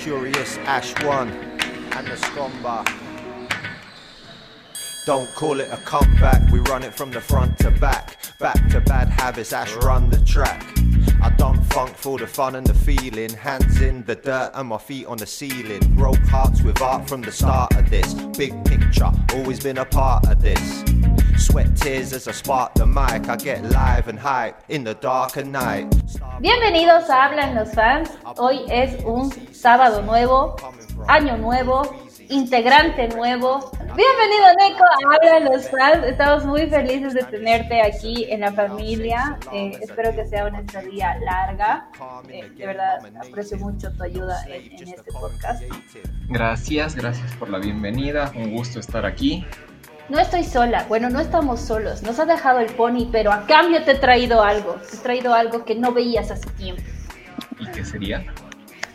Curious Ash 1 and the Scomba. Don't call it a comeback, we run it from the front to back. Back to bad habits, Ash run the track. I dump funk for the fun and the feeling. Hands in the dirt and my feet on the ceiling. Broke hearts with art from the start of this. Big picture, always been a part of this. Sweat tears as I spark the mic. I get live and hype in the dark of night. Bienvenidos a Hablan los fans. Hoy es un sábado nuevo, año nuevo, integrante nuevo. Bienvenido Neko a Hablan los fans. Estamos muy felices de tenerte aquí en la familia. Eh, espero que sea una estadía larga. Eh, de verdad aprecio mucho tu ayuda en, en este podcast. Gracias, gracias por la bienvenida. Un gusto estar aquí. No estoy sola, bueno, no estamos solos, nos ha dejado el pony, pero a cambio te he traído algo, te he traído algo que no veías hace tiempo. ¿Y qué sería?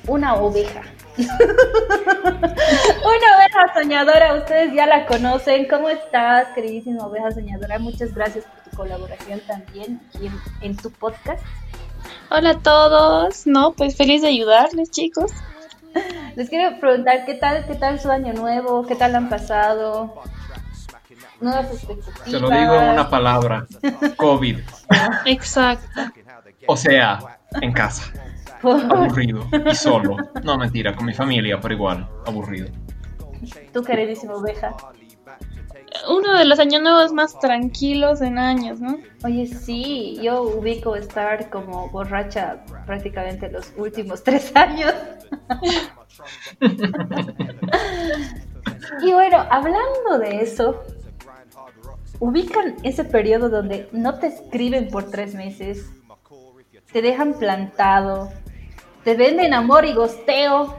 Una oveja. Una oveja soñadora, ustedes ya la conocen. ¿Cómo estás, queridísima oveja soñadora? Muchas gracias por tu colaboración también aquí en, en tu podcast. Hola a todos, no, pues feliz de ayudarles, chicos. Les quiero preguntar qué tal, qué tal su año nuevo, qué tal han pasado, nuevas expectativas. Te lo digo en una palabra, COVID. Exacto. O sea, en casa, aburrido y solo. No, mentira, con mi familia, pero igual, aburrido. Tu queridísima oveja. Uno de los años nuevos más tranquilos en años, ¿no? Oye, sí, yo ubico estar como borracha prácticamente los últimos tres años. y bueno, hablando de eso, ubican ese periodo donde no te escriben por tres meses, te dejan plantado, te venden amor y gosteo,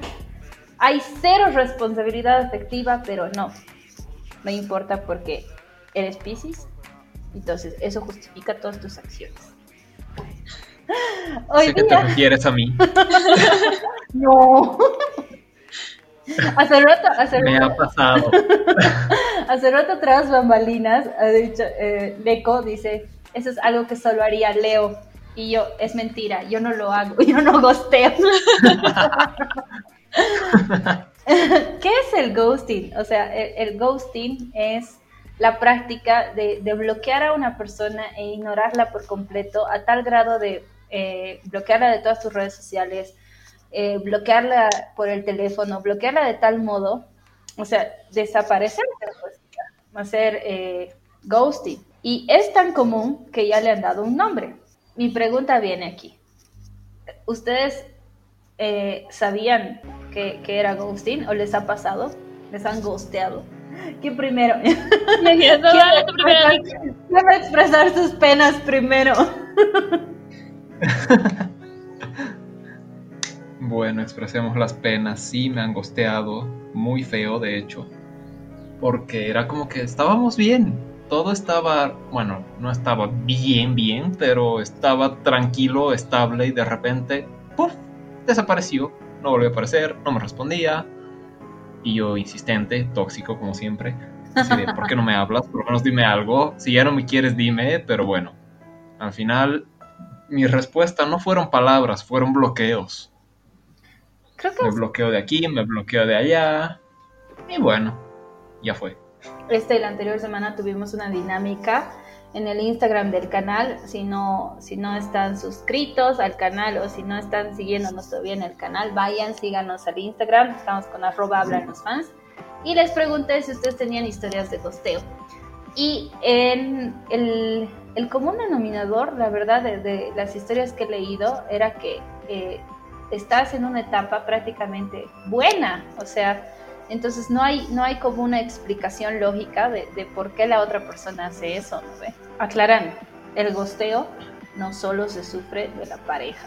hay cero responsabilidad afectiva, pero no, me importa porque eres Pisces, entonces eso justifica todas tus acciones. Hoy sé que te refieres a mí. no. Hace rato, hace Me rato, ha pasado. hace rato tras bambalinas, ha dicho, eh, Leco dice, eso es algo que solo haría Leo. Y yo, es mentira, yo no lo hago, yo no gosteo. ¿Qué es el ghosting? O sea, el, el ghosting es la práctica de, de, bloquear a una persona e ignorarla por completo a tal grado de eh, bloquearla de todas tus redes sociales, eh, bloquearla por el teléfono, bloquearla de tal modo, o sea, desaparecer, pues, hacer eh, ghosting. Y es tan común que ya le han dado un nombre. Mi pregunta viene aquí. ¿Ustedes eh, sabían que, que, era ghosting o les ha pasado? ¿Les han ghosteado? ¿Quién primero? ¿Quién va a expresar sus penas primero? Bueno, expresemos las penas. Sí, me han gosteado. Muy feo, de hecho. Porque era como que estábamos bien. Todo estaba, bueno, no estaba bien, bien, pero estaba tranquilo, estable y de repente, ¡puf! Desapareció. No volvió a aparecer, no me respondía. Y yo, insistente, tóxico como siempre. Así de, ¿por qué no me hablas? Por lo menos dime algo. Si ya no me quieres, dime. Pero bueno, al final, mi respuesta no fueron palabras, fueron bloqueos. Creo que me bloqueo de aquí, me bloqueo de allá. Y bueno, ya fue. Este y la anterior semana tuvimos una dinámica en el Instagram del canal. Si no, si no están suscritos al canal o si no están siguiéndonos todavía en el canal, vayan, síganos al Instagram. Estamos con arroba los fans. Y les pregunté si ustedes tenían historias de costeo. Y en el, el común denominador, la verdad, de, de, las historias que he leído era que eh, estás en una etapa prácticamente buena, o sea, entonces no hay, no hay como una explicación lógica de, de por qué la otra persona hace eso, ¿no ve? Aclarando, el gosteo no solo se sufre de la pareja.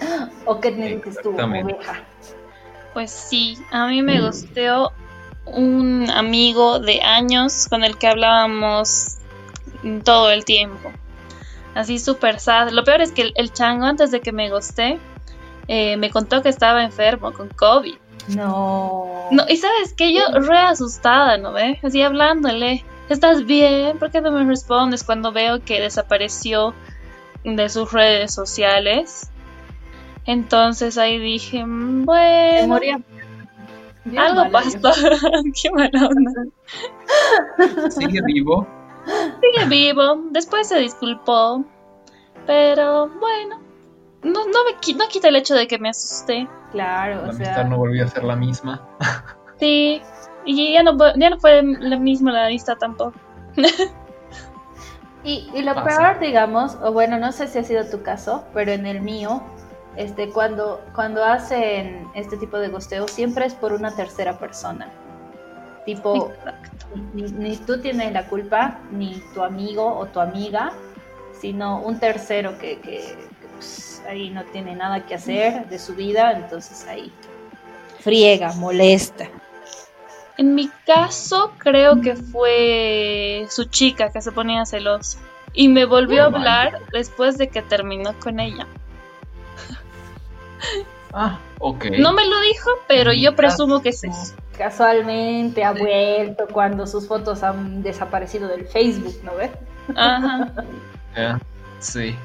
¿O qué me dices tú, oveja? Pues sí, a mí me gosteó un amigo de años con el que hablábamos todo el tiempo. Así súper sad. Lo peor es que el, el chango antes de que me goste eh, me contó que estaba enfermo con COVID. No. No, y sabes que yo re asustada, ¿no ve? Así hablándole, ¿estás bien? ¿Por qué no me respondes cuando veo que desapareció de sus redes sociales? Entonces ahí dije, "Mm, Se bueno, moría. Bien algo pasó. Qué mala onda. Sigue vivo. Sigue vivo, después se disculpó, pero bueno, no, no, me, no quita el hecho de que me asusté. Claro, La o amistad sea. no volvió a ser la misma. Sí, y ya no, ya no fue la misma la lista tampoco. Y, y lo Pasa. peor, digamos, o bueno, no sé si ha sido tu caso, pero en el mío, este, cuando, cuando hacen este tipo de gosteo, siempre es por una tercera persona. Tipo, ni, ni tú tienes la culpa, ni tu amigo o tu amiga, sino un tercero que, que- que, pues, ahí no tiene nada que hacer de su vida, entonces ahí friega, molesta. En mi caso, creo que fue su chica que se ponía celosa. Y me volvió a Oh, hablar después de que terminó con ella. Ah, ok. No me lo dijo, pero yo presumo que sí. caso, Casualmente ha vuelto cuando sus fotos han desaparecido del Facebook, ¿no ves? Ajá. eh, sí.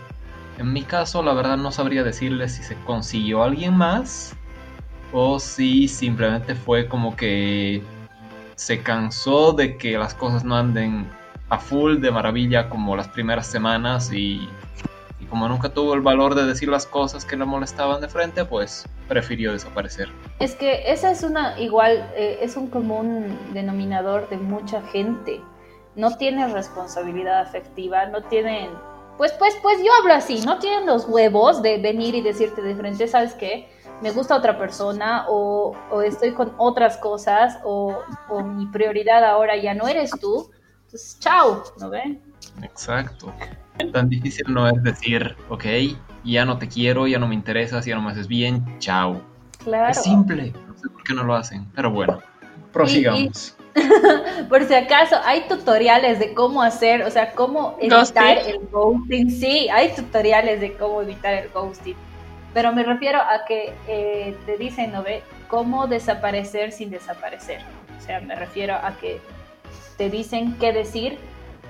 En mi caso, la verdad no sabría decirle si se consiguió alguien más o si simplemente fue como que se cansó de que las cosas no anden a full de maravilla como las primeras semanas y, como nunca tuvo el valor de decir las cosas que le molestaban de frente, pues prefirió desaparecer. Es que esa es una, igual, eh, es un común denominador de mucha gente. No tienen responsabilidad afectiva, no tienen, pues, pues, pues yo hablo así, no tienen los huevos de venir y decirte de frente, ¿sabes qué? Me gusta otra persona o, o estoy con otras cosas o, o mi prioridad ahora ya no eres tú. Entonces, chao, ¿no ven? Exacto. Tan difícil no es decir, ok, ya no te quiero, ya no me interesas, ya no me haces bien, chao. Claro. Es simple, no sé por qué no lo hacen, pero bueno, prosigamos. Por si acaso, hay tutoriales de cómo hacer, o sea, cómo evitar el ghosting. Sí, hay tutoriales de cómo evitar el ghosting. Pero me refiero a que eh, te dicen, ¿no ve? Cómo desaparecer sin desaparecer. O sea, me refiero a que te dicen qué decir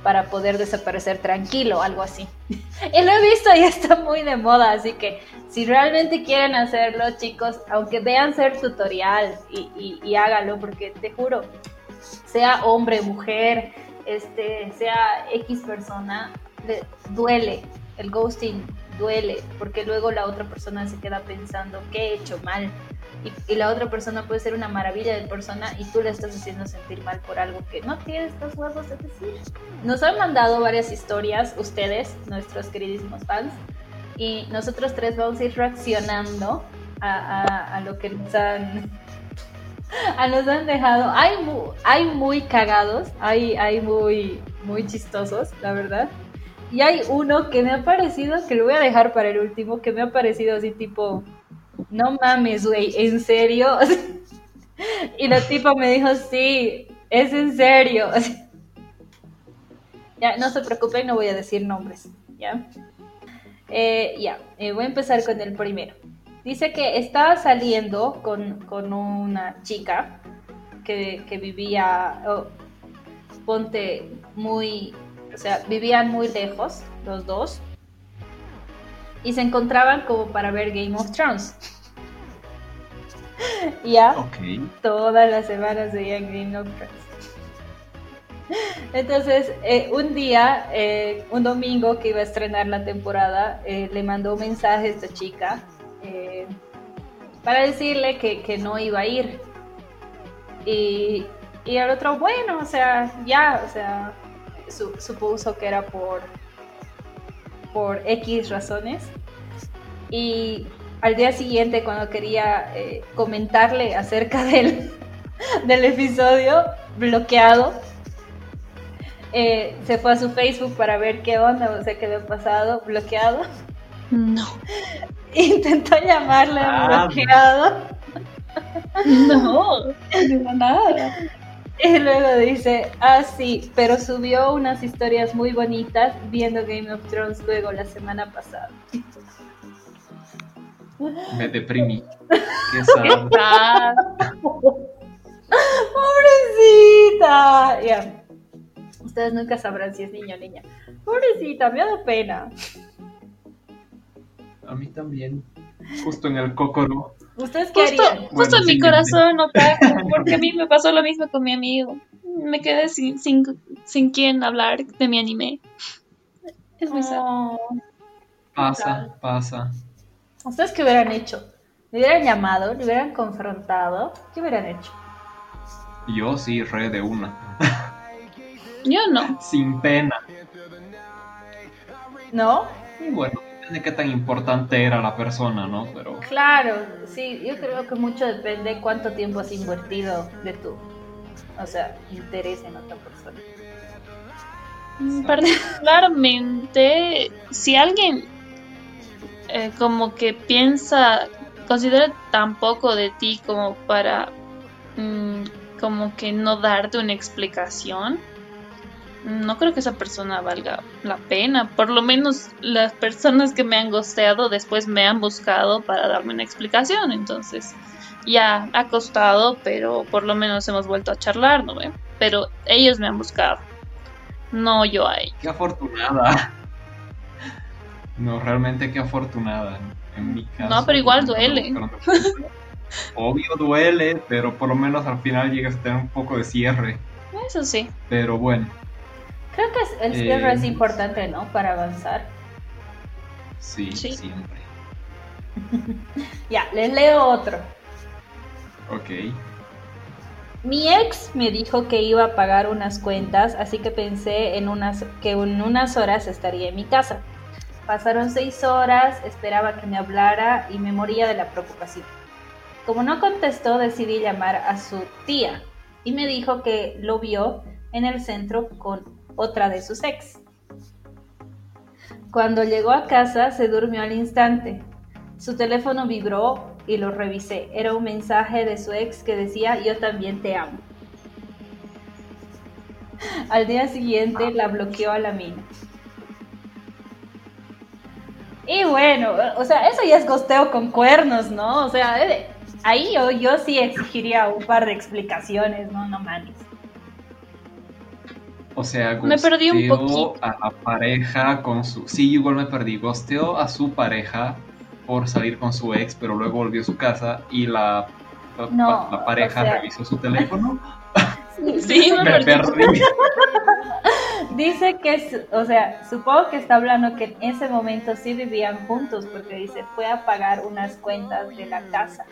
para poder desaparecer tranquilo, algo así. y lo he visto y está muy de moda, así que si realmente quieren hacerlo, chicos, aunque vean ser tutorial y, y, y hágalo, porque te juro, sea hombre, mujer, este, sea X persona, le duele, el ghosting duele, porque luego la otra persona se queda pensando, ¿qué he hecho mal? Y, la otra persona puede ser una maravilla de persona y tú le estás haciendo sentir mal por algo que no tienes los huevos de decir. Nos han mandado varias historias, ustedes, nuestros queridísimos fans, y nosotros tres vamos a ir reaccionando a, a, a lo que nos han a nos han dejado. Hay muy, hay muy cagados, hay, hay muy, muy chistosos, la verdad. Y hay uno que me ha parecido, que lo voy a dejar para el último, que me ha parecido así tipo, no mames, güey, ¿en serio? y la tipa me dijo, sí, es en serio. ya, no se preocupen, no voy a decir nombres, ¿ya? Eh, ya, eh, voy a empezar con el primero. Dice que estaba saliendo con, con una chica que, que vivía, oh, ponte muy, o sea, vivían muy lejos los dos y se encontraban como para ver Game of Thrones. ya, okay. todas las semanas veían Game of Thrones. Entonces, eh, un día, eh, un domingo que iba a estrenar la temporada, eh, le mandó un mensaje a esta chica eh, para decirle que, que, no iba a ir. Y, y el otro, bueno, o sea, ya, o sea, su, supuso que era por, por X razones. Y al día siguiente, cuando quería eh, comentarle acerca del, del episodio, bloqueado, eh, se fue a su Facebook para ver qué onda, o sea, qué había pasado, bloqueado. No. Intentó llamarle ah, bloqueado. No, no nada. Y luego dice, ah, sí, pero subió unas historias muy bonitas viendo Game of Thrones luego la semana pasada. Me deprimí. Qué sad. Pobrecita. Ya. Yeah. Ustedes nunca sabrán si es niño o niña. Pobrecita, me da pena. A mí también. Justo en el cócoro. ¿Ustedes qué Justo, harían? justo Bueno, en mi sí, corazón, otaku, porque a mí me pasó lo mismo con mi amigo. Me quedé sin, sin, sin quien hablar de mi anime. Es muy sad. Oh, Pasa, pasa. ¿Ustedes qué hubieran hecho? ¿Le hubieran llamado? ¿Le hubieran confrontado? ¿Qué hubieran hecho? Yo sí, re de una. Yo no. Sin pena. ¿No? Y bueno, depende de qué tan importante era la persona, ¿no? Pero Claro, sí, yo creo que mucho depende cuánto tiempo has invertido de tu, o sea, interés en otra persona. Mm, Particularmente, si alguien eh, como que piensa, considera tan poco de ti como para mm, como que no darte una explicación, no creo que esa persona valga la pena. Por lo menos las personas que me han gosteado después me han buscado para darme una explicación. Entonces, ya ha costado, pero por lo menos hemos vuelto a charlar, ¿no ve? Pero ellos me han buscado, no yo a ellos. qué afortunada. No, realmente qué afortunada. En, mi caso. No, pero igual duele. Obvio duele, pero por lo menos al final llegas a tener un poco de cierre. Eso sí. Pero bueno, Creo que el cierre Eh, es importante, ¿no? Para avanzar. sí, Sí. siempre. Ya, les leo otro. Ok. Mi ex me dijo que iba a pagar unas cuentas, así que pensé en unas, que en unas horas estaría en mi casa. Pasaron seis horas, esperaba que me hablara y me moría de la preocupación. Como no contestó, decidí llamar a su tía y me dijo que lo vio en el centro con otra de sus ex. Cuando llegó a casa se durmió al instante. Su teléfono vibró y lo revisé. Era un mensaje de su ex que decía yo también te amo. Al día siguiente la bloqueó a la mina. Y bueno, o sea, eso ya es gosteo con cuernos, ¿no? O sea, eh, ahí yo, yo sí exigiría un par de explicaciones, ¿no? No mames. O sea, Me perdí un gosteó poquito. a la pareja con su. Sí, igual me perdí. Gosteó a su pareja por salir con su ex, pero luego volvió a su casa y la, la, No, la pareja o sea- revisó su teléfono. Sí, me me perdí. perdí. Dice que, es- o sea, supongo que está hablando que en ese momento sí vivían juntos, porque dice, fue a pagar unas cuentas de la casa.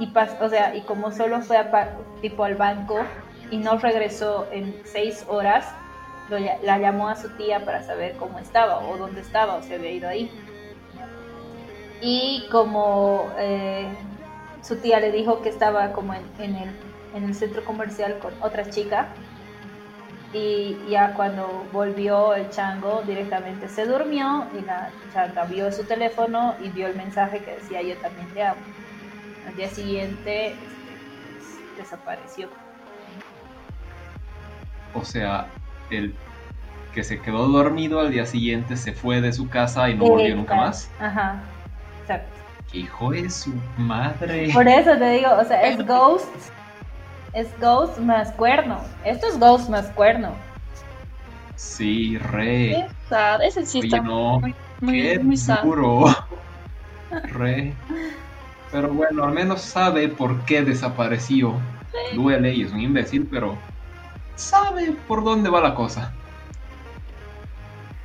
Y pas- o sea, y como solo fue a tipo al banco y no regresó en seis horas, lo la llamó a su tía para saber cómo estaba o dónde estaba o se había ido ahí. Y como eh, su tía le dijo que estaba como en, en el, en el centro comercial con otra chica, y ya cuando volvió el chango directamente se durmió y la changa vio su teléfono y vio el mensaje que decía yo también te amo. Al día siguiente este, desapareció. O sea, el que se quedó dormido al día siguiente se fue de su casa y no volvió nunca más. Ajá, exacto. ¡Qué hijo de su madre! Por eso te digo, o sea, es Ghost, es Ghost más cuerno. Esto es Ghost más cuerno. Sí, re. Sad, Ese sí Oye, está no. muy, muy, Qué muy sad. duro. Re. Pero bueno, al menos sabe por qué desapareció. Duele y es un imbécil, pero sabe por dónde va la cosa.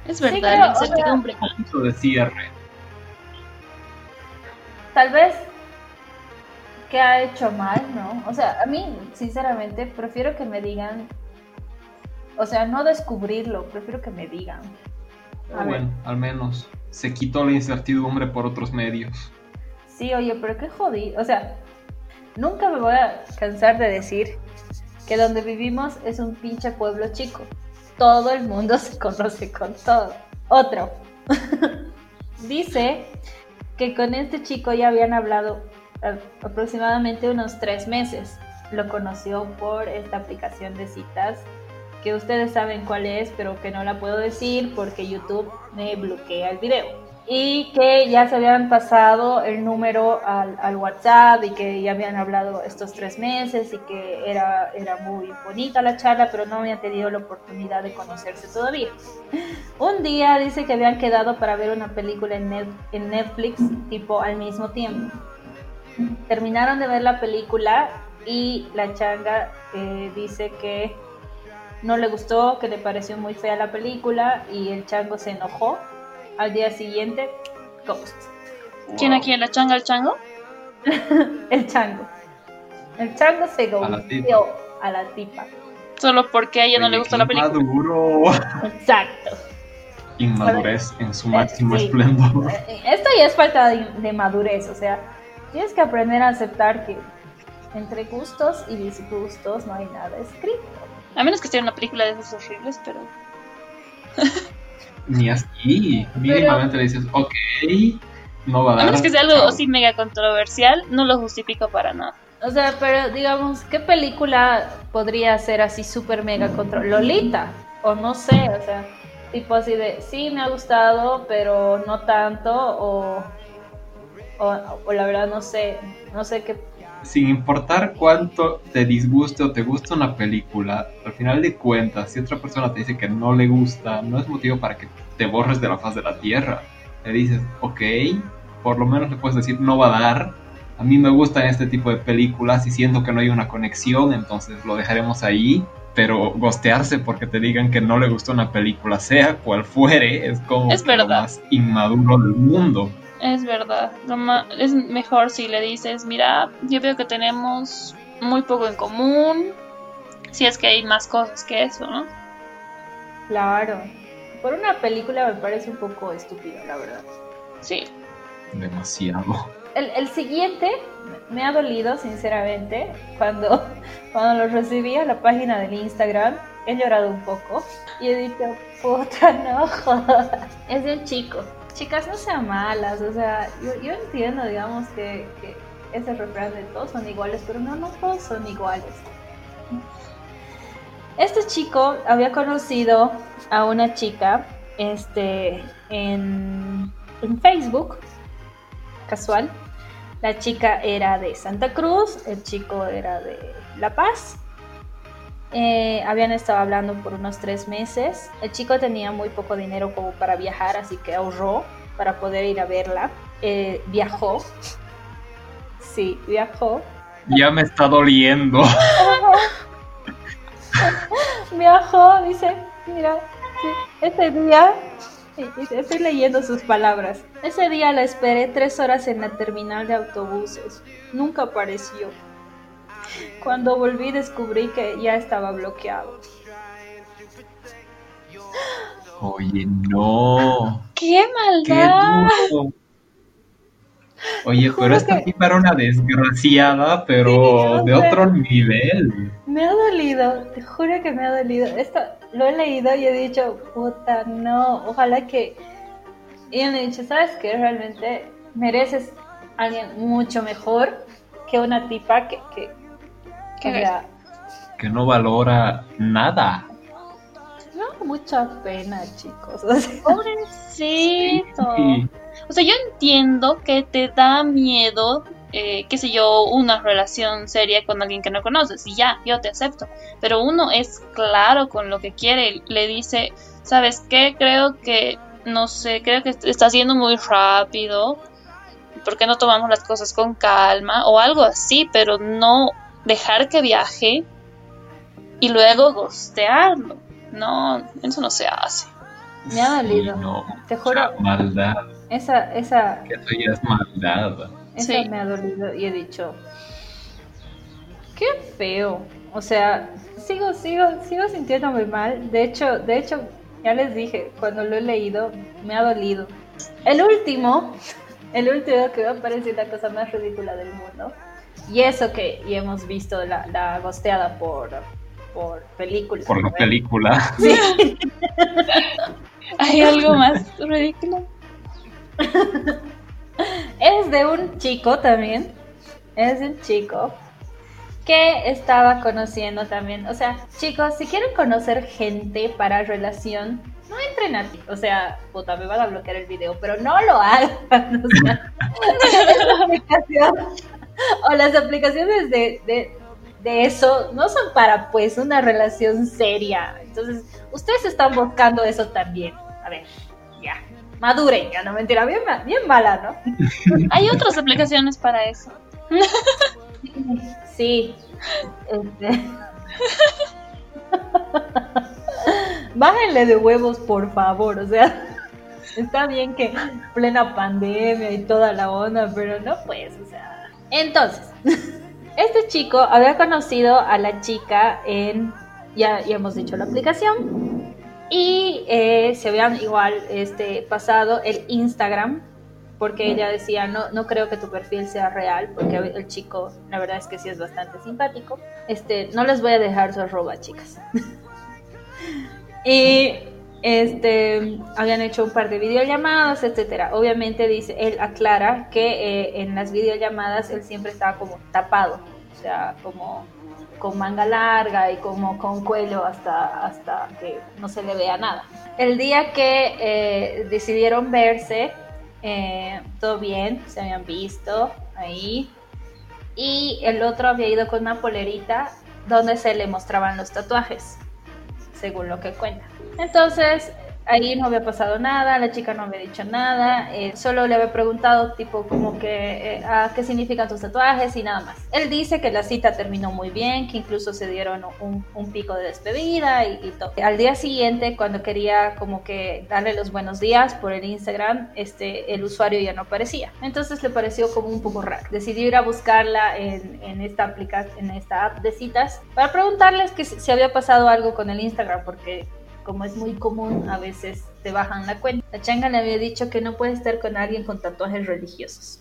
Es Sí, verdad, creo, la o sea, incertidumbre. Punto de cierre. Tal vez que ha hecho mal, ¿no? O sea, a mí, sinceramente, prefiero que me digan, o sea, no descubrirlo, prefiero que me digan. Ver. bueno, al menos se quitó la incertidumbre por otros medios. Sí, oye, pero qué jodido. O sea, nunca me voy a cansar de decir que donde vivimos es un pinche pueblo chico. Todo el mundo se conoce con todo. Otro. Dice que con este chico ya habían hablado eh, aproximadamente unos tres meses. Lo conoció por esta aplicación de citas que ustedes saben cuál es, pero que no la puedo decir porque YouTube me bloquea el video. Y que ya se habían pasado el número al, al, WhatsApp y que ya habían hablado estos tres meses y que era, era muy bonita la charla, pero no habían tenido la oportunidad de conocerse todavía. Un día dice que habían quedado para ver una película en, en Netflix tipo al mismo tiempo. Terminaron de ver la película y la changa eh, dice que no le gustó, que le pareció muy fea la película y el chango se enojó al día siguiente, ghost. ¿Quién aquí? ¿La changa, el chango? el chango. El chango se ghosteó a la tipa. Solo porque a ella no le gustó la película. Maduro. Exacto. Inmadurez en su máximo esplendor. Eh, esto ya es falta de, madurez, o sea, tienes que aprender a aceptar que entre gustos y disgustos no hay nada escrito. A menos que sea una película de esos horribles, pero. ni así. Mínimamente le dices, ok, no va a dar. A menos que sea algo así mega controversial, no lo justifico para nada. O sea, pero digamos, ¿qué película podría ser así súper mega control? Lolita, o no sé, o sea, tipo así de, sí, me ha gustado, pero no tanto, o, o, o la verdad no sé, no sé qué sin importar cuánto te disguste o te gusta una película, al final de cuentas, si otra persona te dice que no le gusta, no es motivo para que te borres de la faz de la tierra. Le dices, ok, por lo menos le puedes decir, no va a dar. A mí me gustan este tipo de películas y siento que no hay una conexión, entonces lo dejaremos ahí. Pero gostearse porque te digan que no le gustó una película, sea cual fuere, es como es lo más inmaduro del mundo. Es verdad. Es mejor si le dices, mira, yo veo que tenemos muy poco en común. Si es que hay más cosas que eso, ¿no? Claro. Por una película me parece un poco estúpido, la verdad. Sí. Demasiado. El, el siguiente me ha dolido, sinceramente, cuando, cuando lo recibí a la página del Instagram. He llorado un poco y he dicho, puta, no Es de un chico chicas, no sean malas, o sea, yo, entiendo, digamos, que, ese refrán de todos son iguales, pero no, no todos son iguales. Este chico había conocido a una chica este, en Facebook, casual. La chica era de Santa Cruz, el chico era de La Paz. Eh, habían estado hablando por unos tres meses. El chico tenía muy poco dinero como para viajar, así que ahorró para poder ir a verla. Eh, viajó. Sí, viajó. Ya me está doliendo. viajó, dice, mira, ese día, estoy leyendo sus palabras. Ese día la esperé tres horas en la terminal de autobuses. Nunca apareció. Cuando volví descubrí que ya estaba bloqueado. Oye, no. ¡Qué maldad! Oye, pero esta que... era una desgraciada, pero de otro nivel. Me ha dolido, te juro que me ha dolido. Esto lo he leído y he dicho, puta, no, ojalá que... Y me he dicho, ¿sabes qué? Realmente mereces a alguien mucho mejor que una tipa que, que, que no valora nada. No, mucha pena, chicos. Pobrecito. O sea, yo entiendo que te da miedo, eh, qué sé yo, una relación seria con alguien que no conoces. Y ya, yo te acepto. Pero uno es claro con lo que quiere. Le dice, ¿sabes qué? Creo que, no sé, creo que está siendo muy rápido. ¿Por qué no tomamos las cosas con calma? O algo así, pero no dejar que viaje y luego gostearlo. No, eso no se hace. Me ha dolido. no, te juro. Maldad. Esa, esa. Que eso ya es maldad. Esa me ha dolido y he dicho. Qué feo. O sea, sigo, sigo, sigo sintiéndome mal. De hecho, de hecho, ya les dije, cuando lo he leído, me ha dolido. El último, el último que me ha parecido la cosa más ridícula del mundo y eso que y hemos visto la, la gosteada por, por película. Por la película. Sí. ¿Hay algo más ridículo? es de un chico también. Es de un chico que estaba conociendo también. O sea, chicos, si quieren conocer gente para relación, no entren a ti. O sea, puta, me van a bloquear el video, pero no lo hagan. O sea, o las aplicaciones de, de, de eso no son para pues una relación seria. Entonces, ustedes están buscando eso también. A ver, ya. Maduren, ya no mentira, bien, bien mala, ¿no? Hay otras aplicaciones para eso. Sí. Este... Bájenle de huevos, por favor. O sea, está bien que plena pandemia y toda la onda, pero no pues, o sea. Entonces, este chico había conocido a la chica en, ya, ya hemos dicho la aplicación, y eh, se habían igual este, pasado el Instagram porque ella decía, no, no creo que tu perfil sea real, porque el chico, la verdad es que sí es bastante simpático. Este, no les voy a dejar su arroba, chicas. y este, habían hecho un par de videollamadas, etcétera. Obviamente dice, él aclara que eh, en las videollamadas él siempre estaba como tapado, o sea, como con manga larga y como con cuello hasta, hasta que no se le vea nada. El día que eh, decidieron verse, eh, todo bien, se habían visto ahí. Y el otro había ido con una polerita donde se le mostraban los tatuajes, según lo que cuenta. Entonces, ahí no había pasado nada, la chica no había dicho nada, eh, solo le había preguntado tipo como que eh, ah, qué significan tus tatuajes y nada más. Él dice que la cita terminó muy bien, que incluso se dieron un, un pico de despedida y, y, todo. Al día siguiente, cuando quería como que darle los buenos días por el Instagram, este, el usuario ya no aparecía. Entonces le pareció como un poco raro. Decidió ir a buscarla en, en esta aplicación, en esta app de citas, para preguntarles que si, si había pasado algo con el Instagram, porque como es muy común, a veces te bajan la cuenta. La changa le había dicho que no puede estar con alguien con tatuajes religiosos.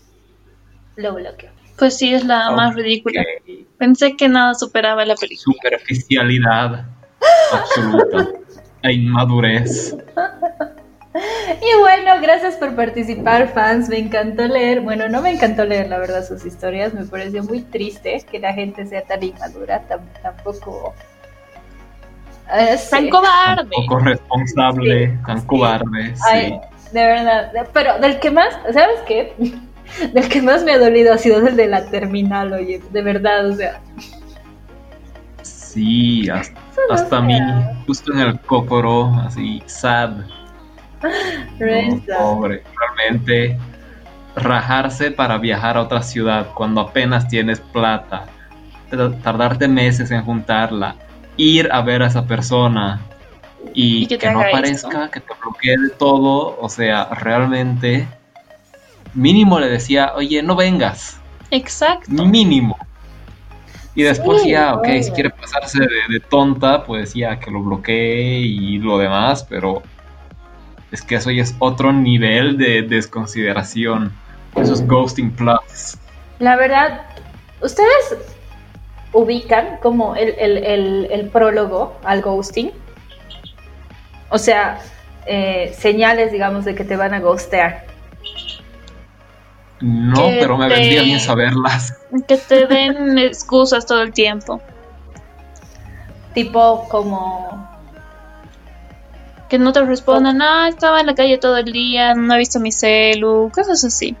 Lo bloqueó. Pues sí, es la más ridícula. Pensé que nada superaba la película. Superficialidad absoluta e inmadurez. Y bueno, gracias por participar, fans. Me encantó leer. Bueno, no me encantó leer, la verdad, sus historias. Me pareció muy triste que la gente sea tan inmadura. tam- tampoco. Eh, sí. Tan cobarde. Poco responsable, Sí, tan sí. cobarde. Sí. Ay, de verdad. Pero del que más, ¿sabes qué? Del que más me ha dolido ha sido el de la terminal, oye. De verdad, o sea. Sí, hasta, no hasta a mí, justo en el cócoro, así, sad. No, pobre, realmente rajarse para viajar a otra ciudad cuando apenas tienes plata, tardarte meses en juntarla, ir a ver a esa persona y, Y que no aparezca, que te bloquee de todo, o sea, realmente mínimo le decía, oye, no vengas, Exacto. mínimo. Y después Sí, ya, ok, si quiere pasarse de, de tonta, pues ya que lo bloquee y lo demás, pero es que eso ya es otro nivel de desconsideración. Eso es ghosting plus. La verdad, ¿ustedes ubican como el, el, el, el prólogo al ghosting? O sea, eh, señales, digamos, de que te van a ghostear. No, Que pero me vendría bien saberlas. Que te den excusas todo el tiempo. Tipo como... Que no te respondan, ah, estaba en la calle todo el día, no he visto mi celu, cosas así.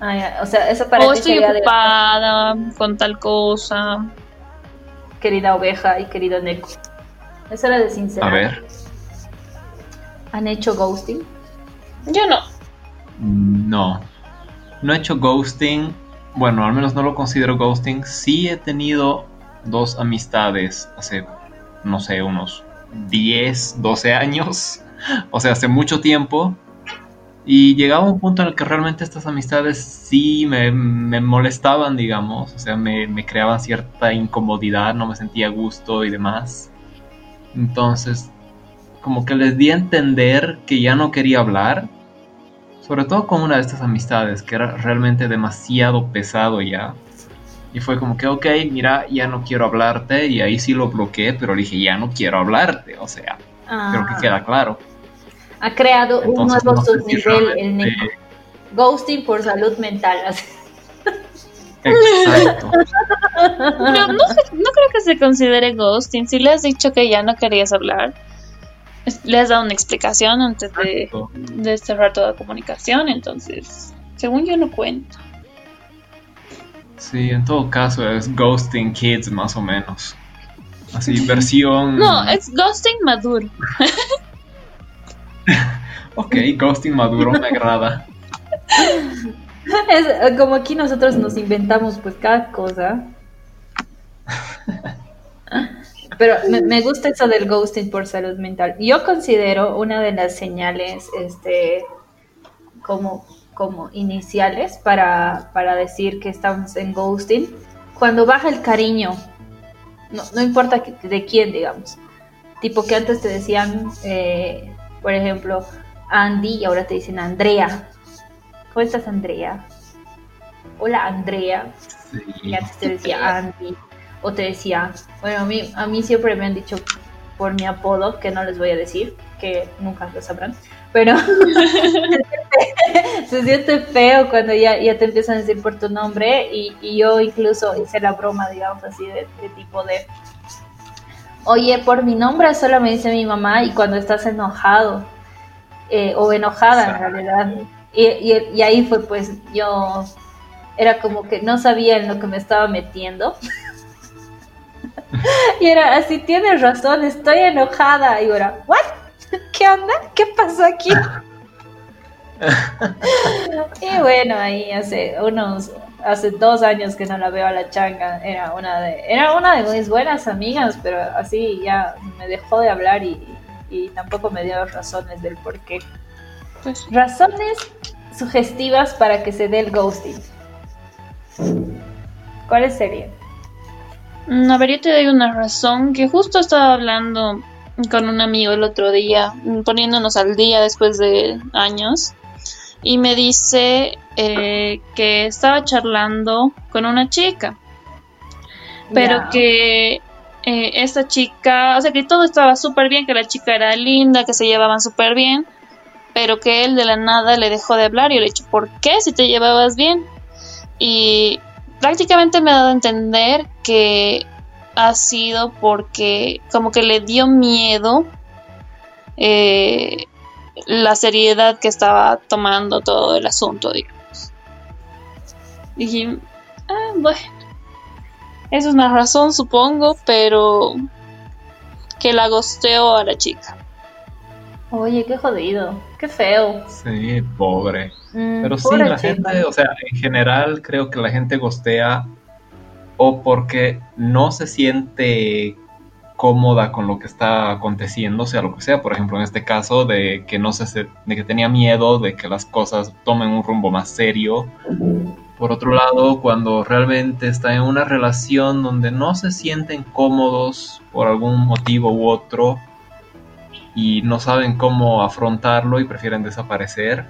Ah, ya, o sea, eso para o ti estoy sería de ocupada con tal cosa. querida oveja y querido Neko. Eso era de sincero. A ver. ¿Han hecho ghosting? Yo no. No. No he hecho ghosting. Bueno, al menos no lo considero ghosting. Sí he tenido dos amistades hace, no sé, unos 10, 12 años. O sea, hace mucho tiempo. Y llegaba un punto en el que realmente estas amistades sí me, me molestaban, digamos. O sea, me, me creaban cierta incomodidad, no me sentía a gusto y demás. Entonces, como que les di a entender que ya no quería hablar. Sobre todo con una de estas amistades, que era realmente demasiado pesado ya. Y fue como que, ok, mira, ya no quiero hablarte. Y ahí sí lo bloqueé, pero le dije, ya no quiero hablarte. O sea, creo que Ah, queda claro. Ha creado un Entonces, nuevo no sé si subnivel el. Ghosting por salud mental. Exacto. Pero no, sé- no creo que se considere ghosting. Si le has dicho que ya no querías hablar, le has dado una explicación antes de, de cerrar toda comunicación, entonces, según yo no cuento. Sí, en todo caso es Ghosting Kids más o menos. Así, versión... No, es ghosting maduro. Ok, Ghosting maduro me agrada. Eh, como aquí nosotros nos inventamos pues cada cosa. Pero me, gusta eso del ghosting por salud mental. Yo considero una de las señales este, como, como iniciales para, para decir que estamos en ghosting. Cuando baja el cariño, no, no importa de quién, digamos. Tipo que antes te decían, eh, por ejemplo, Andy y ahora te dicen Andrea. ¿Cómo estás, Andrea? Hola, Andrea. Sí. Y antes te decía Andy. O te decía, bueno, a mí, a mí siempre me han dicho por mi apodo, que no les voy a decir, que nunca lo sabrán. Pero se siente feo cuando ya, ya te empiezan a decir por tu nombre. Y, y yo incluso hice la broma, digamos así, de, de tipo de, oye, por mi nombre solo me dice mi mamá y cuando estás enojado eh, o enojada en realidad. Y, y- y ahí fue pues yo era como que no sabía en lo que me estaba metiendo. y era así, tienes razón, estoy enojada. Y ahora, ¿what? ¿Qué onda? ¿Qué pasó aquí? y bueno, ahí hace unos, hace dos años que no la veo a la changa. Era una de, era una de mis buenas amigas, pero así ya me dejó de hablar y, y tampoco me dio razones del por qué. Pues, Razones sugestivas para que se dé el ghosting. ¿Cuáles serían? mm, a ver, yo te doy una razón que justo estaba hablando con un amigo el otro día, mm, poniéndonos al día después de años, y me dice eh, que estaba charlando con una chica, pero que eh, esta chica, o sea, que todo estaba súper bien, que la chica era linda, que se llevaban súper bien, pero que él de la nada le dejó de hablar y le he dicho, ¿por qué si te llevabas bien? Y prácticamente me ha dado a entender que ha sido porque como que le dio miedo eh, la seriedad que estaba tomando todo el asunto, digamos. Dije, ah, bueno, esa es una razón, supongo, pero que la gosteó a la chica. Oye, qué jodido, qué feo. Sí, pobre. Mm, Pero sí, la chica. gente, o sea, en general creo que la gente gostea o porque no se siente cómoda con lo que está aconteciendo, sea lo que sea, por ejemplo, en este caso de que no se de que tenía miedo de que las cosas tomen un rumbo más serio. Por otro lado, cuando realmente está en una relación donde no se sienten cómodos por algún motivo u otro y no saben cómo afrontarlo y prefieren desaparecer,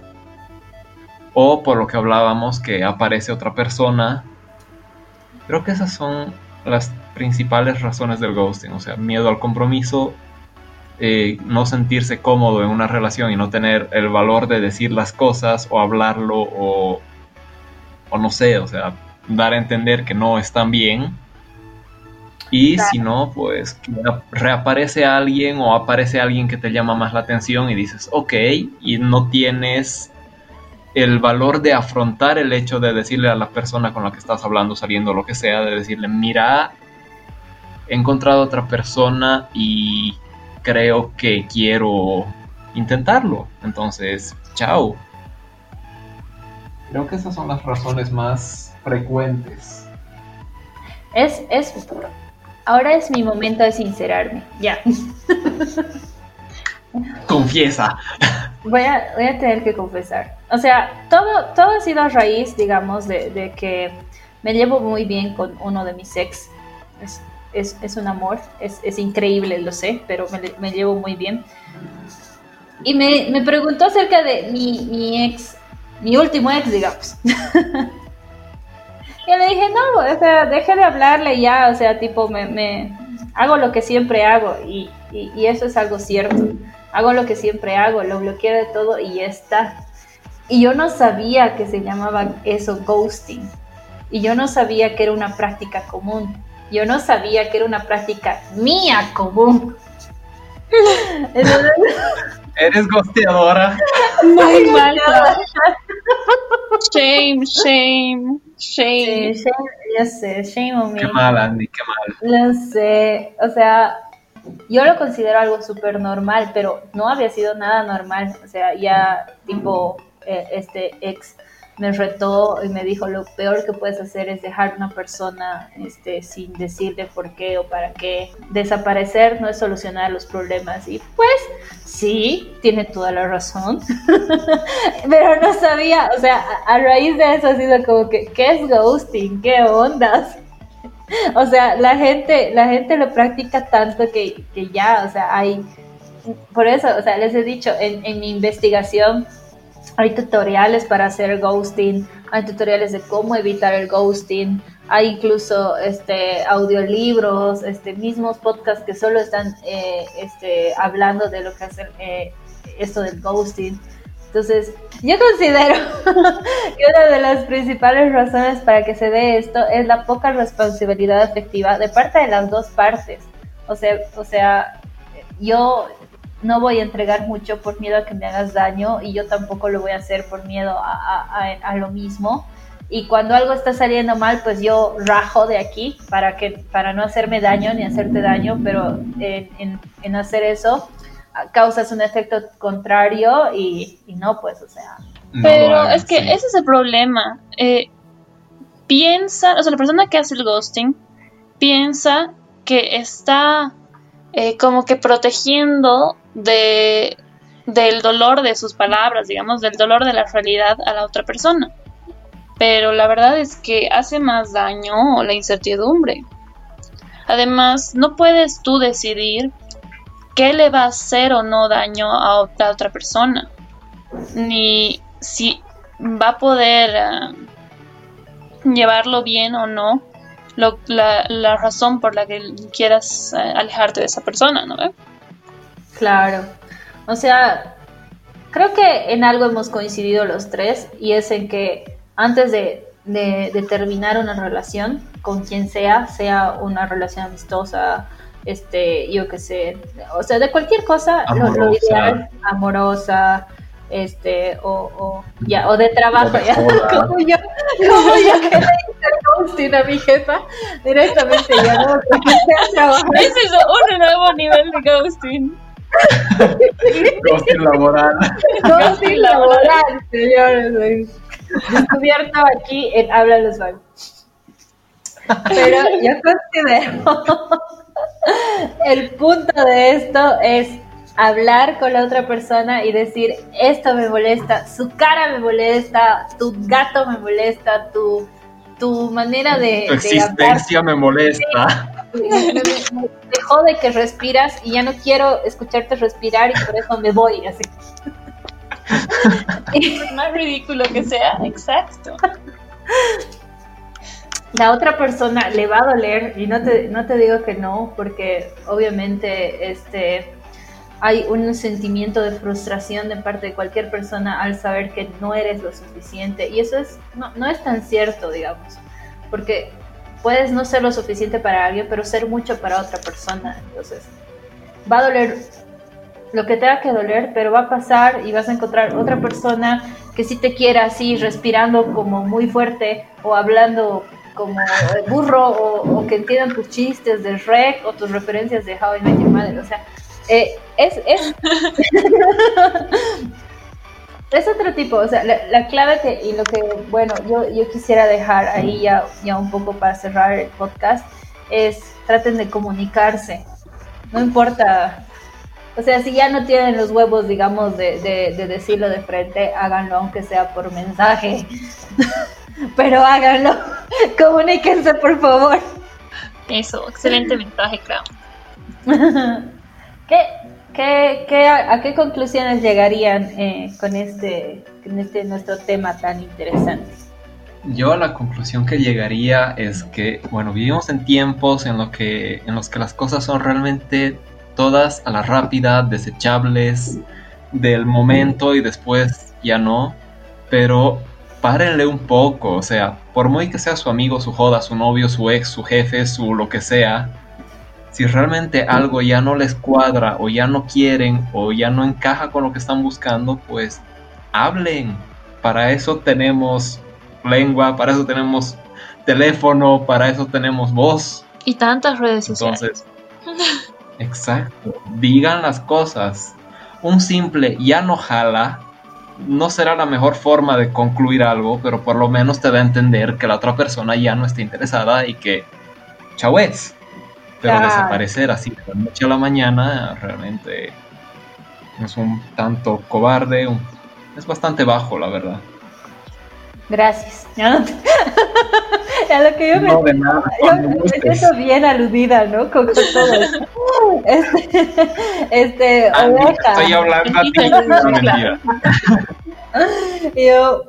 o por lo que hablábamos que aparece otra persona. Creo que esas son las principales razones del ghosting, o sea, miedo al compromiso, eh, no sentirse cómodo en una relación y no tener el valor de decir las cosas o hablarlo o, o no sé, o sea, dar a entender que no están bien. Y si no, pues reaparece alguien o aparece alguien que te llama más la atención y dices, ok, y no tienes el valor de afrontar el hecho de decirle a la persona con la que estás hablando, saliendo, lo que sea, de decirle, mira, he encontrado otra persona y creo que quiero intentarlo. Entonces, chao. Creo que esas son las razones más frecuentes. Es, es, ahora es mi momento de sincerarme. Ya. Confiesa. Voy a, voy a tener que confesar. O sea, todo, todo ha sido a raíz, digamos, de, de que me llevo muy bien con uno de mis ex. Es, es, un amor, es, es increíble, lo sé, pero me, me llevo muy bien. Y me, me preguntó acerca de mi, mi ex, mi último ex, digamos. y le dije, no, o sea, dejé de hablarle ya, o sea, tipo, me, me hago lo que siempre hago y, y, y eso es algo cierto hago lo que siempre hago, lo bloqueo de todo y ya está. Y yo no sabía que se llamaba eso ghosting. Y yo no sabía que era una práctica común. Yo no sabía que era una práctica mía común. Eres gosteadora. Muy mal. Shame, shame, shame. Sí, shame, ya sé, shame on me. Qué mal, Andy, qué mal. Lo sé, o sea, yo lo considero algo súper normal, pero no había sido nada normal. O sea, ya tipo, eh, este ex me retó y me dijo lo peor que puedes hacer es dejar a una persona este, sin decirle por qué o para qué. Desaparecer no es solucionar los problemas. Y pues sí, tiene toda la razón. Pero no sabía, o sea, a, raíz de eso ha sido como que, ¿qué es ghosting? ¿Qué ondas? O sea, la gente, la gente lo practica tanto que, que ya, o sea, hay, por eso, o sea, les he dicho, en, en mi investigación hay tutoriales para hacer ghosting, hay tutoriales de cómo evitar el ghosting, hay incluso este audiolibros, este mismos podcasts que solo están eh, este, hablando de lo que hace eh, esto del ghosting. Entonces, yo considero que una de las principales razones para que se dé esto es la poca responsabilidad efectiva de parte de las dos partes. O sea, o sea, yo no voy a entregar mucho por miedo a que me hagas daño y yo tampoco lo voy a hacer por miedo a, a, a, a lo mismo. Y cuando algo está saliendo mal, pues yo rajo de aquí para, que, para no hacerme daño ni hacerte daño, pero en, en, en hacer eso causas un efecto contrario y, y no, pues, o sea. No Pero hagas, es que sí. ese es el problema. Eh, piensa, o sea, la persona que hace el ghosting piensa que está eh, como que protegiendo de, del dolor de sus palabras, digamos, del dolor de la realidad a la otra persona. Pero la verdad es que hace más daño la incertidumbre. Además, no puedes tú decidir qué le va a hacer o no daño a la otra persona, ni si va a poder uh, llevarlo bien o no, lo, la, razón por la que quieras uh, alejarte de esa persona, ¿no? Claro, o sea, creo que en algo hemos coincidido los tres y es en que antes de, de, de terminar una relación con quien sea, sea una relación amistosa, este, yo qué sé, o sea, de cualquier cosa, amorosa. Lo, lo, ideal, amorosa, este, o, o, ya, o de trabajo, ya, como yo, como yo que le hice a mi jefa, directamente ya no, Ese es un nuevo nivel de ghosting. ghosting laboral. Ghosting laboral, señores. Descubierto aquí en Habla los Bancos. Pero yo considero el punto de esto es hablar con la otra persona y decir esto me molesta, su cara me molesta, tu gato me molesta, tu, tu manera de... Tu existencia de me molesta. Me, me, me, jode que respiras y ya no quiero escucharte respirar y por eso me voy así. Por más ridículo que sea, exacto la otra persona le va a doler y no te, no te digo que no, porque obviamente este, hay un sentimiento de frustración de parte de cualquier persona al saber que no eres lo suficiente y eso es, no, no es tan cierto, digamos, porque puedes no ser lo suficiente para alguien, pero ser mucho para otra persona, entonces va a doler lo que tenga que doler, pero va a pasar y vas a encontrar otra persona que sí te quiera así, respirando como muy fuerte o hablando como burro o, o, que entiendan tus chistes de Shrek o tus referencias de How I Met Your Mother. O sea, eh, es, es, es otro tipo. O sea, la, la, clave que, y lo que, bueno, yo, yo quisiera dejar ahí ya, ya un poco para cerrar el podcast es traten de comunicarse. No importa. O sea, si ya no tienen los huevos, digamos, de, de, de decirlo de frente, háganlo aunque sea por mensaje. pero háganlo. Comuníquense, por favor. Eso, excelente mensaje, Clau. ¿Qué, qué, qué, a, a, qué conclusiones llegarían eh, con, este, con este nuestro tema tan interesante? Yo la conclusión que llegaría es que, bueno, vivimos en tiempos en, lo que, en los que las cosas son realmente todas a la rápida, desechables, del momento y después ya no, pero párenle un poco, o sea, por muy que sea su amigo, su joda, su novio, su ex, su jefe, su lo que sea, si realmente algo ya no les cuadra o ya no quieren o ya no encaja con lo que están buscando, pues hablen. Para eso tenemos lengua, para eso tenemos teléfono, para eso tenemos voz. Y tantas redes sociales. Entonces, exacto, digan las cosas. Un simple ya no jala no será la mejor forma de concluir algo, pero por lo menos te da a entender que la otra persona ya no está interesada y que chauez. Pero Claro. desaparecer así de la noche a la mañana realmente es un tanto cobarde, un- es bastante bajo, la verdad. Gracias. No a lo que yo me No, de nada, Yo me siento bien aludida, ¿no? Con, con todo esto. Este, este Ah, oveja. estoy hablando a ti, no, mentira. Y yo,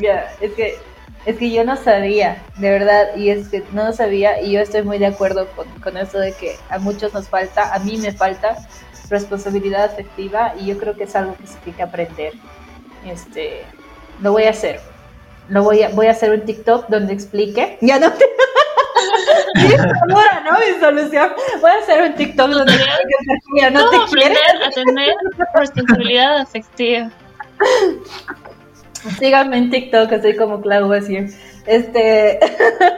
ya, es que, es que yo no sabía, de verdad, y es que no sabía, y yo estoy muy de acuerdo con, con eso de que a muchos nos falta, a mí me falta responsabilidad afectiva, y yo creo que es algo que se tiene que aprender. Este, lo voy a hacer. Lo voy a, voy a hacer un TikTok donde explique. Ya no te. Sí, ¿no? Mi solución. Voy a hacer un TikTok donde explique no ¿Cómo te quiere. aprender a tener responsabilidad afectiva? Síganme en TikTok, así como Clau Wasier. Este,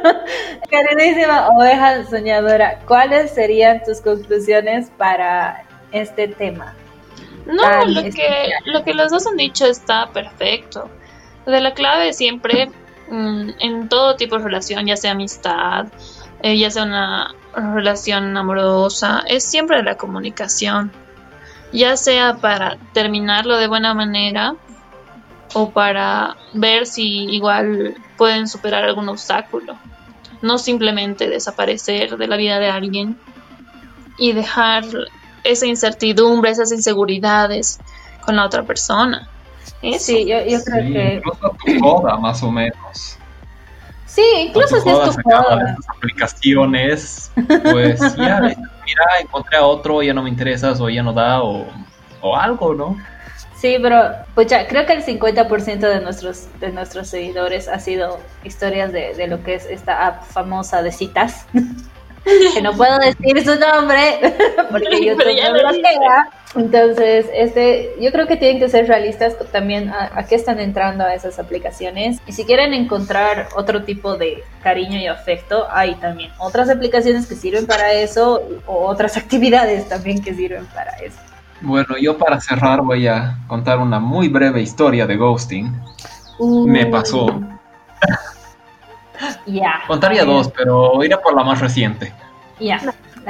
queridísima oveja soñadora, ¿cuáles serían tus conclusiones para este tema? No, Tan lo que, lo que los dos han dicho está perfecto. De la clave siempre mm, en todo tipo de relación, ya sea amistad, eh, ya sea una relación amorosa, es siempre la comunicación. Ya sea para terminarlo de buena manera o para ver si igual pueden superar algún obstáculo. No simplemente desaparecer de la vida de alguien y dejar esa incertidumbre, esas inseguridades con la otra persona. Eso. Sí, yo, yo creo Sí, que. incluso a tu boda, más o menos. Sí, incluso si es tu estas aplicaciones, pues ya, mira, encontré a otro, ya no me interesas, o ya no da, o, o algo, ¿no? Sí, pero pucha, creo que el 50% de nuestros, de nuestros seguidores ha sido historias de, de lo que es esta app famosa de citas. que no puedo decir su nombre porque yo ya lo bloquea. Entonces, este, yo creo que tienen que ser realistas también a, a qué están entrando a esas aplicaciones. Y si quieren encontrar otro tipo de cariño y afecto, hay también otras aplicaciones que sirven para eso o otras actividades también que sirven para eso. Bueno, yo para cerrar voy a contar una muy breve historia de ghosting. Me pasó. Ya. Contaría dos, pero iré por la más reciente. Ya.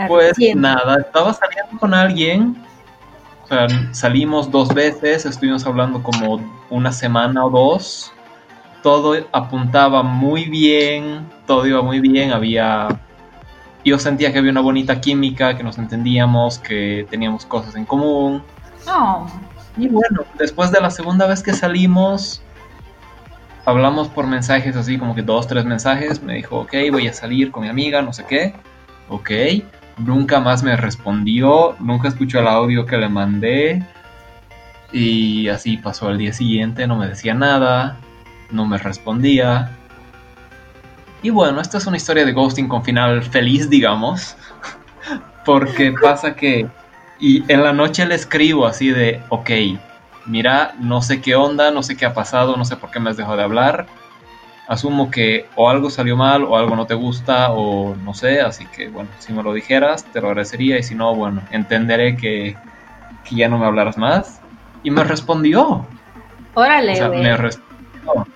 Pues reciente. nada, estaba saliendo con alguien. O sea, salimos dos veces, estuvimos hablando como una semana o dos. Todo apuntaba muy bien, todo iba muy bien, había... Yo sentía que había una bonita química, que nos entendíamos, que teníamos cosas en común. No. Y bueno, después de la segunda vez que salimos, hablamos por mensajes así como que dos, tres mensajes. Me dijo, ok, voy a salir con mi amiga, no sé qué. Ok. Nunca más me respondió, nunca escuchó el audio que le mandé. Y así pasó al día siguiente, no me decía nada, no me respondía. Y bueno, esta es una historia de ghosting con final feliz, digamos. Porque pasa que y en la noche le escribo así de, ok, mira, no sé qué onda, no sé qué ha pasado, no sé por qué me has dejado de hablar. Asumo que o algo salió mal o algo no te gusta o no sé, así que bueno, si me lo dijeras te lo agradecería y si no, bueno, entenderé que, que ya no me hablarás más. Y me respondió. Órale, O sea, güey. me respondió.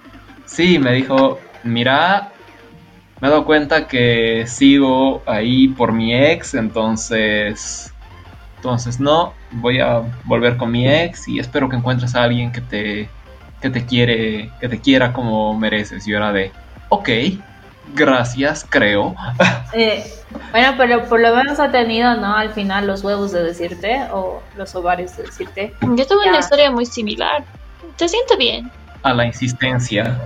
Sí, me dijo, mira, me he dado cuenta que sigo ahí por mi ex, entonces, entonces no, voy a volver con mi ex y espero que encuentres a alguien que te, que te quiere, que te quiera como mereces. Y yo era de, ok, gracias, creo. Eh, bueno, pero por lo menos ha tenido, ¿no? Al final los huevos de decirte o los ovarios de decirte. Yo tuve Ya. una historia muy similar. ¿Te siente bien? A la insistencia,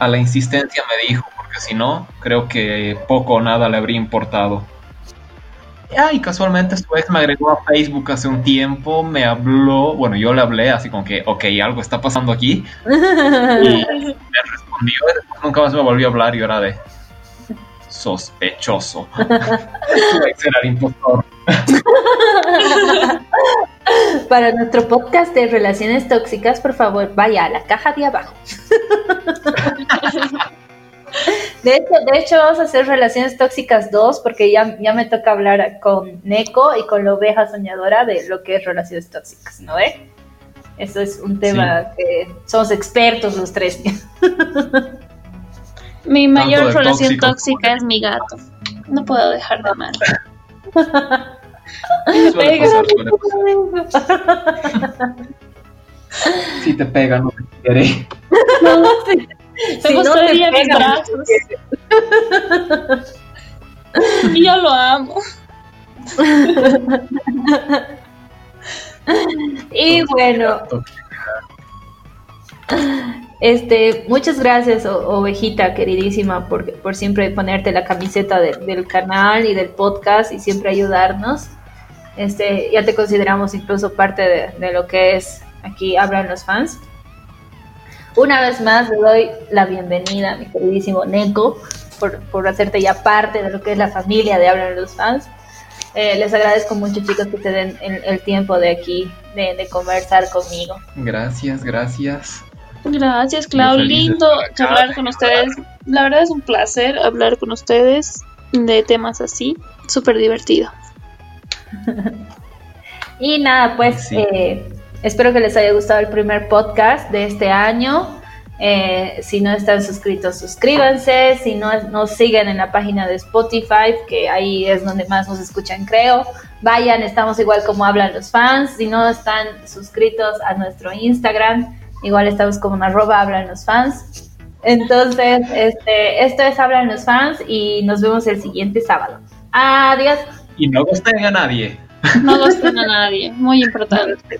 a la insistencia me dijo, porque si no, creo que poco o nada le habría importado. Ah, y casualmente su ex me agregó a Facebook hace un tiempo, me habló, bueno, yo le hablé así como que, ok, algo está pasando aquí, y me respondió, y después nunca más me volvió a hablar y era de, sospechoso. Será el impostor. Para nuestro podcast de relaciones tóxicas, por favor, vaya a la caja de abajo. De hecho, de hecho, vamos a hacer Relaciones Tóxicas 2 porque ya, ya me toca hablar con Neko y con la oveja soñadora de lo que es Relaciones Tóxicas, ¿no ve? Eso es un tema que somos expertos los tres. Mi mayor relación tóxica es mi gato. No puedo dejar de amar. Suele pasar, suele pasar. Si te pega, no te quiere. No, Si me no te gustaría mis brazos. Y yo lo amo. Y bueno, este, muchas gracias, ovejita queridísima, por, por siempre ponerte la camiseta de- del canal y del podcast y siempre ayudarnos. Este, ya te consideramos incluso parte de, de lo que es aquí Hablan los fans. Una vez más le doy la bienvenida a mi queridísimo Neko por, por hacerte ya parte de lo que es la familia de Hablan los fans. Eh, les agradezco mucho chicos que se den el, el tiempo de aquí, de, de conversar conmigo. Gracias, gracias. Gracias, Clau. Lindo hablar con ustedes. La verdad es un placer hablar con ustedes de temas así. Súper divertido. Y nada, pues Sí. eh, espero que les haya gustado el primer podcast de este año. Eh, si no están suscritos, suscríbanse. Si no nos siguen en la página de Spotify, que ahí es donde más nos escuchan, creo. Vayan, estamos igual como hablan los fans. Si no están suscritos a nuestro Instagram, igual estamos como en arroba hablan los fans. Entonces, este, esto es Hablan los fans y nos vemos el siguiente sábado. Adiós. Y no gusten a nadie. No gusten a nadie. Muy importante.